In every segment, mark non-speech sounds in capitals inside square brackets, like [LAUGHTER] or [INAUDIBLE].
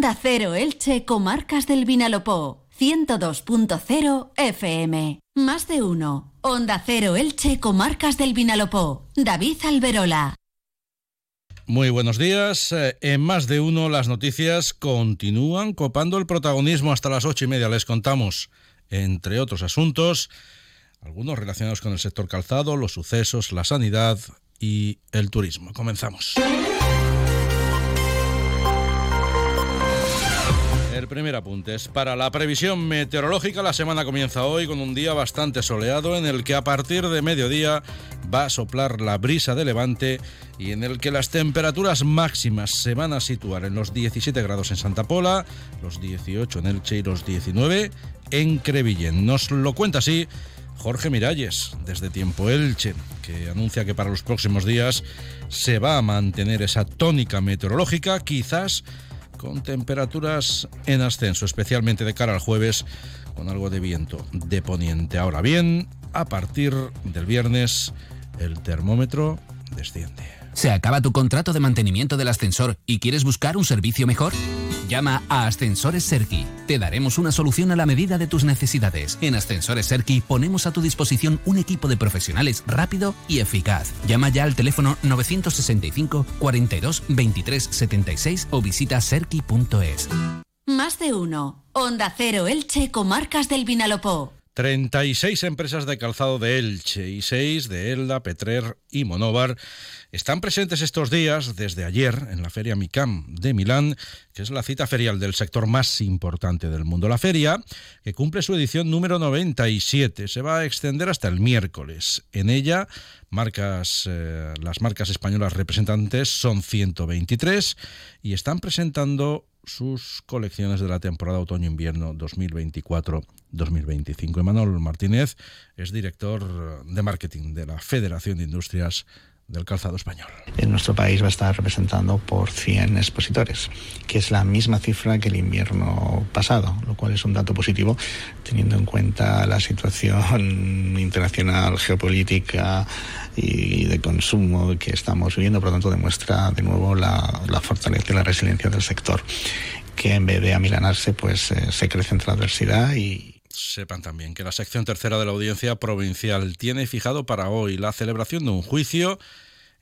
Onda Cero Elche, Comarcas del Vinalopó. 102.0 FM. Más de uno. Onda Cero Elche, Comarcas del Vinalopó. David Alberola. Muy buenos días. Eh, en más de uno las noticias continúan copando el protagonismo hasta las ocho y media. Les contamos, entre otros asuntos, algunos relacionados con el sector calzado, los sucesos, la sanidad y el turismo. Comenzamos. El primer apunte es para la previsión meteorológica. La semana comienza hoy con un día bastante soleado en el que a partir de mediodía va a soplar la brisa de levante y en el que las temperaturas máximas se van a situar en los 17 grados en Santa Pola, los 18 en Elche y los 19 en Crevillén. Nos lo cuenta así Jorge Miralles, desde Tiempo Elche, que anuncia que para los próximos días se va a mantener esa tónica meteorológica, quizás con temperaturas en ascenso, especialmente de cara al jueves, con algo de viento de poniente. Ahora bien, a partir del viernes, el termómetro desciende. ¿Se acaba tu contrato de mantenimiento del ascensor y quieres buscar un servicio mejor? Llama a Ascensores Serki. Te daremos una solución a la medida de tus necesidades. En Ascensores Serki ponemos a tu disposición un equipo de profesionales rápido y eficaz. Llama ya al teléfono 965 42 23 76 o visita serki.es. Más de uno. Onda Cero Elche, Comarcas del Vinalopó. 36 empresas de calzado de Elche y 6 de Elda, Petrer y Monóvar están presentes estos días, desde ayer, en la Feria MICAM de Milán, que es la cita ferial del sector más importante del mundo. La feria, que cumple su edición número 97, se va a extender hasta el miércoles. En ella, marcas, eh, las marcas españolas representantes son 123 y están presentando sus colecciones de la temporada otoño-invierno 2024-2025. Emanuel Martínez es director de marketing de la Federación de Industrias del calzado español. En nuestro país va a estar representando por 100 expositores, que es la misma cifra que el invierno pasado, lo cual es un dato positivo teniendo en cuenta la situación [LAUGHS] internacional, geopolítica y de consumo que estamos viviendo. Por lo tanto, demuestra de nuevo la, la fortaleza y la resiliencia del sector, que en vez de amilanarse, pues eh, se crece entre la adversidad y, Sepan también que la sección tercera de la Audiencia Provincial tiene fijado para hoy la celebración de un juicio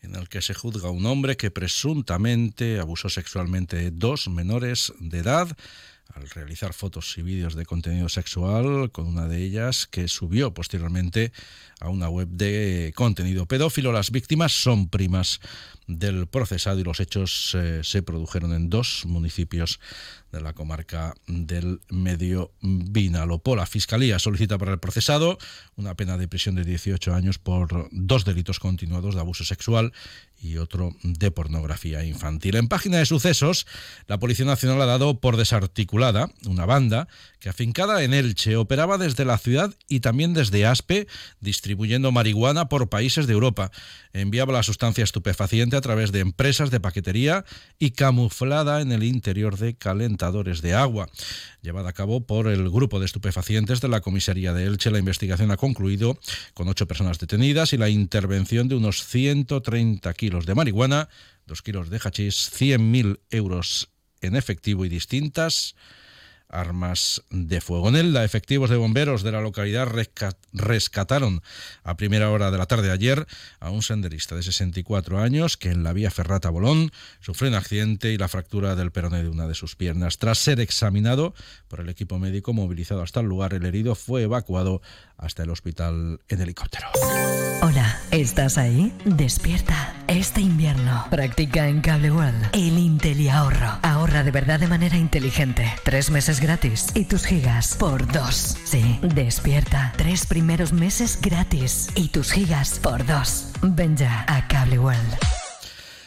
en el que se juzga a un hombre que presuntamente abusó sexualmente de dos menores de edad al realizar fotos y vídeos de contenido sexual con una de ellas que subió posteriormente a una web de contenido pedófilo. Las víctimas son primas del procesado y los hechos eh, se produjeron en dos municipios de la comarca del Medio Vinalopó. La Fiscalía solicita para el procesado una pena de prisión de 18 años por dos delitos continuados de abuso sexual y otro de pornografía infantil. En página de sucesos, la Policía Nacional ha dado por desarticulada una banda que afincada en Elche operaba desde la ciudad y también desde Aspe, distribuyendo marihuana por países de Europa. Enviaba la sustancia estupefaciente a través de empresas de paquetería y camuflada en el interior de calentadores de agua. Llevada a cabo por el grupo de estupefacientes de la comisaría de Elche, la investigación ha concluido con ocho personas detenidas y la intervención de unos 130 kilos de marihuana, dos kilos de hachís, 100.000 euros en efectivo y distintas armas de fuego. En Elda, efectivos de bomberos de la localidad rescataron a primera hora de la tarde de ayer a un senderista de 64 años que en la vía Ferrata Bolón sufrió un accidente y la fractura del peroné de una de sus piernas. Tras ser examinado por el equipo médico movilizado hasta el lugar, el herido fue evacuado hasta el hospital en helicóptero. Hola, ¿estás ahí? Despierta. Este invierno practica en Cable World el Intel ahorro. Ahorra de verdad de manera inteligente. Tres meses gratis y tus gigas por dos. Sí, despierta. Tres primeros meses gratis y tus gigas por dos. Ven ya a Cable World.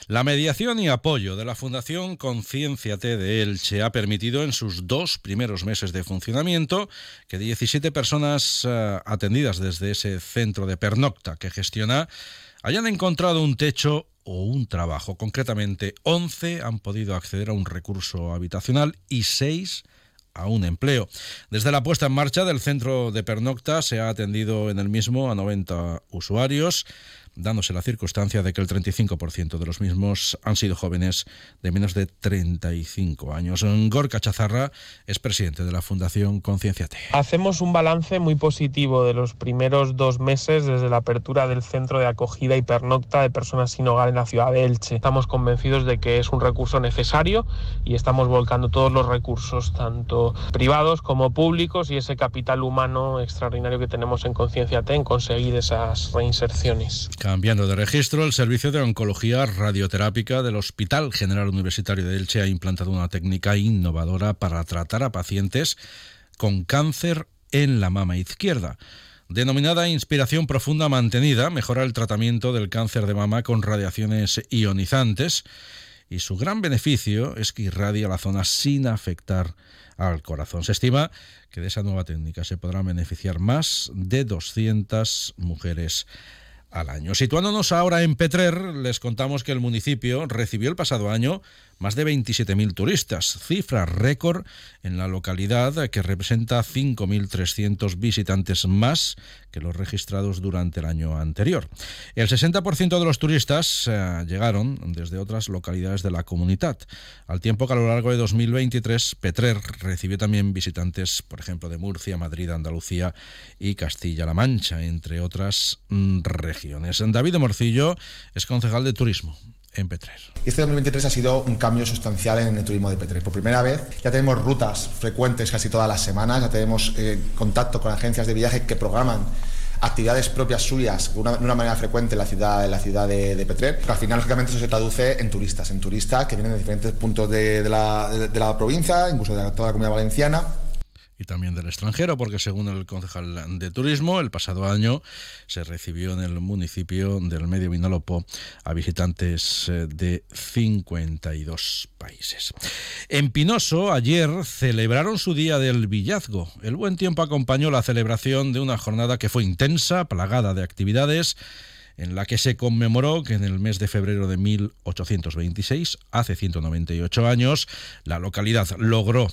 La mediación y apoyo de la Fundación Conciencia T de Elche ha permitido en sus dos primeros meses de funcionamiento que 17 personas eh, atendidas desde ese centro de pernocta que gestiona hayan encontrado un techo o un trabajo. Concretamente, 11 han podido acceder a un recurso habitacional y 6 a un empleo. Desde la puesta en marcha del centro de pernocta se ha atendido en el mismo a 90 usuarios dándose la circunstancia de que el 35% de los mismos han sido jóvenes de menos de 35 años. Gorka Chazarra es presidente de la Fundación Concienciate. Hacemos un balance muy positivo de los primeros dos meses desde la apertura del centro de acogida y pernocta de personas sin hogar en la ciudad de Elche. Estamos convencidos de que es un recurso necesario y estamos volcando todos los recursos, tanto privados como públicos, y ese capital humano extraordinario que tenemos en Concienciate en conseguir esas reinserciones. Cambiando de registro, el Servicio de Oncología Radioterápica del Hospital General Universitario de Elche ha implantado una técnica innovadora para tratar a pacientes con cáncer en la mama izquierda. Denominada inspiración profunda mantenida, mejora el tratamiento del cáncer de mama con radiaciones ionizantes y su gran beneficio es que irradia la zona sin afectar al corazón. Se estima que de esa nueva técnica se podrán beneficiar más de 200 mujeres al año. Situándonos ahora en Petrer, les contamos que el municipio recibió el pasado año más de 27.000 turistas, cifra récord en la localidad que representa 5.300 visitantes más que los registrados durante el año anterior. El 60% de los turistas eh, llegaron desde otras localidades de la comunidad, al tiempo que a lo largo de 2023 Petrer recibió también visitantes, por ejemplo, de Murcia, Madrid, Andalucía y Castilla-La Mancha, entre otras mm, regiones. David Morcillo es concejal de turismo en Petrer. Este 2023 ha sido un cambio sustancial en el turismo de Petrer. Por primera vez ya tenemos rutas frecuentes casi todas las semanas, ya tenemos eh, contacto con agencias de viaje que programan actividades propias suyas de una, manera frecuente en la ciudad, de, de Petrer, al final lógicamente eso se traduce en turistas, en turistas que vienen de diferentes puntos de la provincia, incluso de toda la comunidad valenciana y también del extranjero, porque según el concejal de turismo, el pasado año se recibió en el municipio del Medio Vinalopó a visitantes eh, de 52 países. En Pinoso, ayer celebraron su día del villazgo. El buen tiempo acompañó la celebración de una jornada que fue intensa, plagada de actividades en la que se conmemoró que en el mes de febrero de 1826, hace 198 años, la localidad logró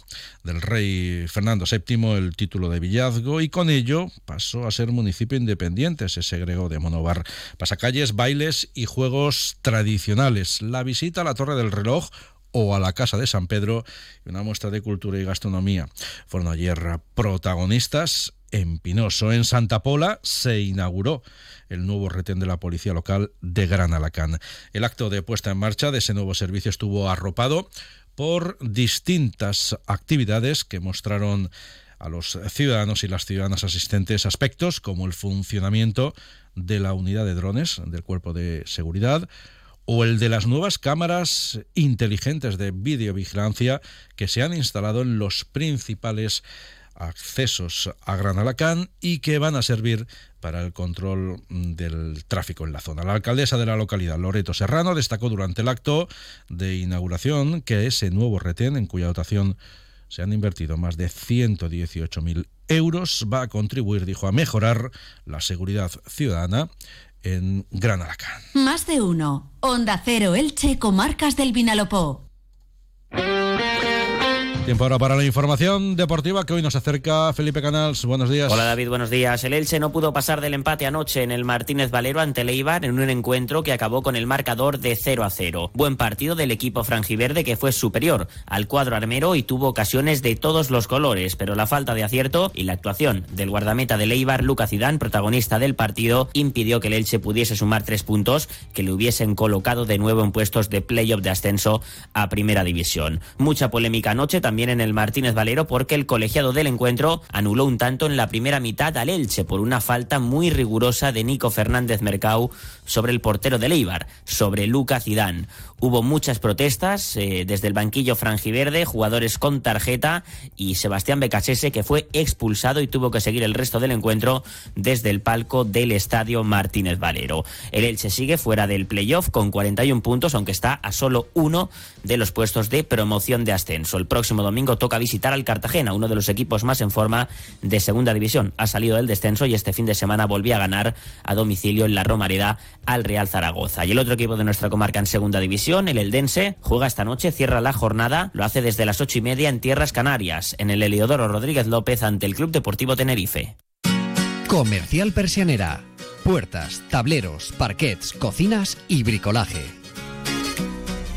del rey Fernando VII el título de villazgo y con ello pasó a ser municipio independiente, se segregó de Monovar. Pasacalles, bailes y juegos tradicionales. La visita a la Torre del Reloj o a la Casa de San Pedro una muestra de cultura y gastronomía. Fueron ayer protagonistas en Pinoso. En Santa Pola se inauguró el nuevo retén de la policía local de Gran Alacán. El acto de puesta en marcha de ese nuevo servicio estuvo arropado por distintas actividades que mostraron a los ciudadanos y las ciudadanas asistentes aspectos como el funcionamiento de la unidad de drones del cuerpo de seguridad o el de las nuevas cámaras inteligentes de videovigilancia que se han instalado en los principales accesos a Gran Alacán y que van a servir para el control del tráfico en la zona. La alcaldesa de la localidad, Loreto Serrano, destacó durante el acto de inauguración que ese nuevo retén, en cuya dotación se han invertido más de 118.000 euros, va a contribuir, dijo, a mejorar la seguridad ciudadana en Gran Alacán. Más de uno. Onda Cero Elche, Comarcas del Vinalopó. Tiempo ahora para la información deportiva que hoy nos acerca Felipe Canals. Buenos días. Hola David, buenos días. El Elche no pudo pasar del empate anoche en el Martínez Valero ante Leibar en un encuentro que acabó con el marcador de 0 a 0. Buen partido del equipo franjiverde que fue superior al cuadro armero y tuvo ocasiones de todos los colores, pero la falta de acierto y la actuación del guardameta de Leibar, Lucas Zidane, protagonista del partido, impidió que el Elche pudiese sumar tres puntos que le hubiesen colocado de nuevo en puestos de playoff de ascenso a Primera División. Mucha polémica anoche también en el Martínez Valero porque el colegiado del encuentro anuló un tanto en la primera mitad al Elche por una falta muy rigurosa de Nico Fernández Mercau sobre el portero de Leibar, sobre Lucas Zidane. Hubo muchas protestas eh, desde el banquillo franjiverde, jugadores con tarjeta y Sebastián Becasese que fue expulsado y tuvo que seguir el resto del encuentro desde el palco del estadio Martínez Valero. El Elche sigue fuera del playoff con 41 puntos, aunque está a solo uno de los puestos de promoción de ascenso. El próximo domingo toca visitar al Cartagena, uno de los equipos más en forma de segunda división. Ha salido del descenso y este fin de semana volvió a ganar a domicilio en la Romareda al Real Zaragoza. Y el otro equipo de nuestra comarca en segunda división, el Eldense, juega esta noche, cierra la jornada, lo hace desde las ocho y media en Tierras Canarias, en el Heliodoro Rodríguez López ante el Club Deportivo Tenerife. Comercial Persianera puertas, tableros, parquets, cocinas y bricolaje.